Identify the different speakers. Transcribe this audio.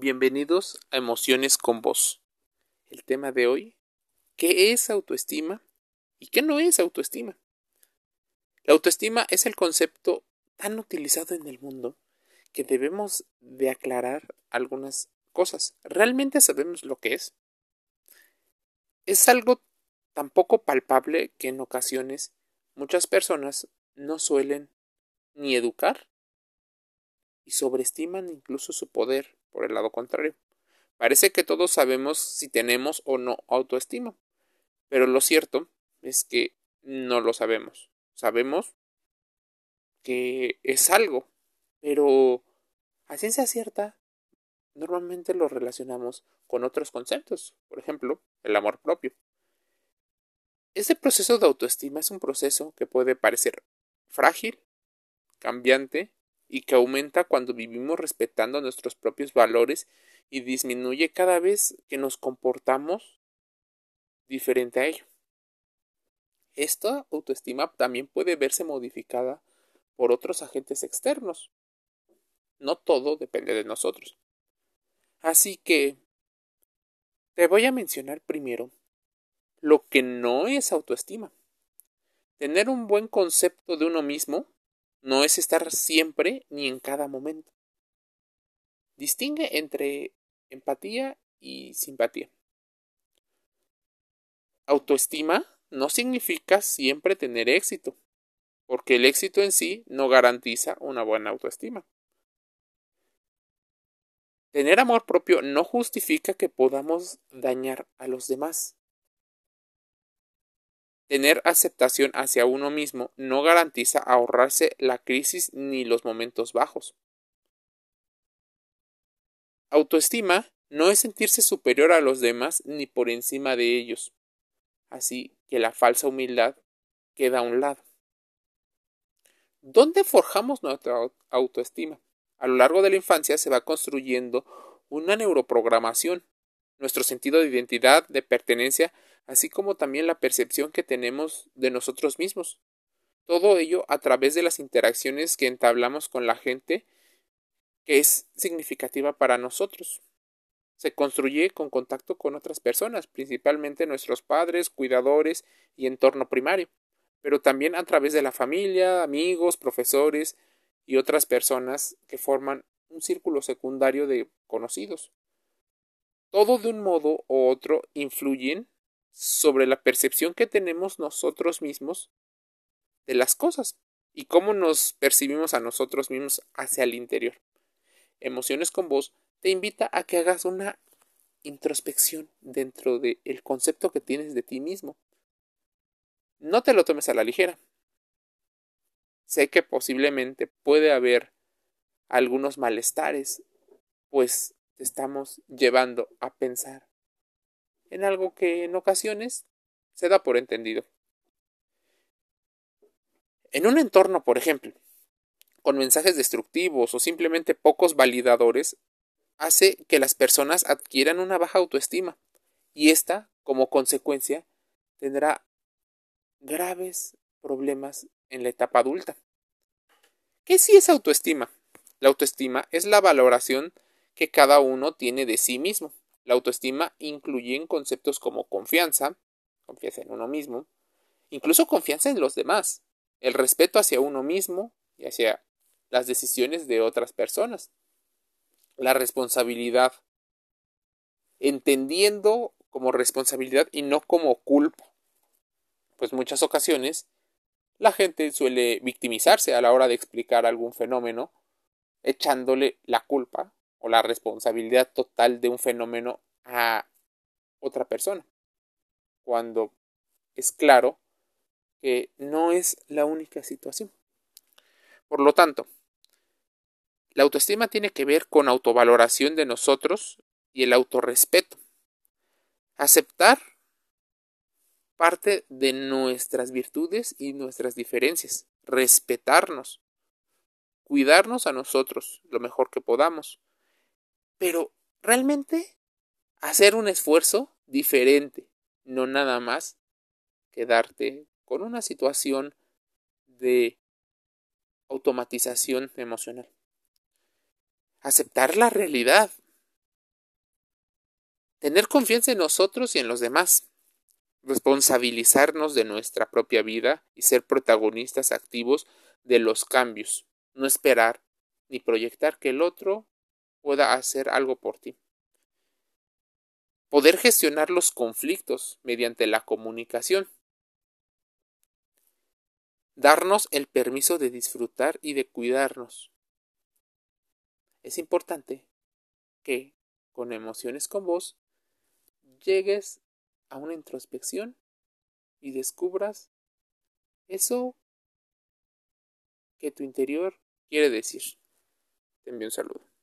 Speaker 1: Bienvenidos a Emociones con Voz. El tema de hoy, ¿qué es autoestima y qué no es autoestima? La autoestima es el concepto tan utilizado en el mundo que debemos de aclarar algunas cosas. ¿Realmente sabemos lo que es? Es algo tan poco palpable que en ocasiones muchas personas no suelen ni educar y sobreestiman incluso su poder por el lado contrario. Parece que todos sabemos si tenemos o no autoestima, pero lo cierto es que no lo sabemos. Sabemos que es algo, pero a ciencia cierta normalmente lo relacionamos con otros conceptos, por ejemplo, el amor propio. Este proceso de autoestima es un proceso que puede parecer frágil, cambiante y que aumenta cuando vivimos respetando nuestros propios valores y disminuye cada vez que nos comportamos diferente a ello. Esta autoestima también puede verse modificada por otros agentes externos. No todo depende de nosotros. Así que te voy a mencionar primero lo que no es autoestima. Tener un buen concepto de uno mismo no es estar siempre ni en cada momento. Distingue entre empatía y simpatía. Autoestima no significa siempre tener éxito, porque el éxito en sí no garantiza una buena autoestima. Tener amor propio no justifica que podamos dañar a los demás. Tener aceptación hacia uno mismo no garantiza ahorrarse la crisis ni los momentos bajos. Autoestima no es sentirse superior a los demás ni por encima de ellos. Así que la falsa humildad queda a un lado. ¿Dónde forjamos nuestra autoestima? A lo largo de la infancia se va construyendo una neuroprogramación. Nuestro sentido de identidad, de pertenencia, así como también la percepción que tenemos de nosotros mismos. Todo ello a través de las interacciones que entablamos con la gente que es significativa para nosotros. Se construye con contacto con otras personas, principalmente nuestros padres, cuidadores y entorno primario, pero también a través de la familia, amigos, profesores y otras personas que forman un círculo secundario de conocidos. Todo de un modo u otro influyen sobre la percepción que tenemos nosotros mismos de las cosas y cómo nos percibimos a nosotros mismos hacia el interior. Emociones con vos te invita a que hagas una introspección dentro del concepto que tienes de ti mismo. No te lo tomes a la ligera. Sé que posiblemente puede haber algunos malestares, pues te estamos llevando a pensar en algo que en ocasiones se da por entendido. En un entorno, por ejemplo, con mensajes destructivos o simplemente pocos validadores, hace que las personas adquieran una baja autoestima y esta, como consecuencia, tendrá graves problemas en la etapa adulta. ¿Qué sí es autoestima? La autoestima es la valoración que cada uno tiene de sí mismo. La autoestima incluye conceptos como confianza, confianza en uno mismo, incluso confianza en los demás, el respeto hacia uno mismo y hacia las decisiones de otras personas, la responsabilidad, entendiendo como responsabilidad y no como culpa, pues muchas ocasiones la gente suele victimizarse a la hora de explicar algún fenómeno, echándole la culpa o la responsabilidad total de un fenómeno a otra persona, cuando es claro que no es la única situación. Por lo tanto, la autoestima tiene que ver con autovaloración de nosotros y el autorrespeto. Aceptar parte de nuestras virtudes y nuestras diferencias, respetarnos, cuidarnos a nosotros lo mejor que podamos, pero realmente hacer un esfuerzo diferente, no nada más quedarte con una situación de automatización emocional. Aceptar la realidad, Tener confianza en nosotros y en los demás. Responsabilizarnos de nuestra propia vida y ser protagonistas activos de los cambios. No esperar ni proyectar que el otro pueda hacer algo por ti. Poder gestionar los conflictos mediante la comunicación. Darnos el permiso de disfrutar y de cuidarnos. Es importante que, con emociones con vos, llegues a una introspección y descubras eso que tu interior quiere decir. Te envío un saludo.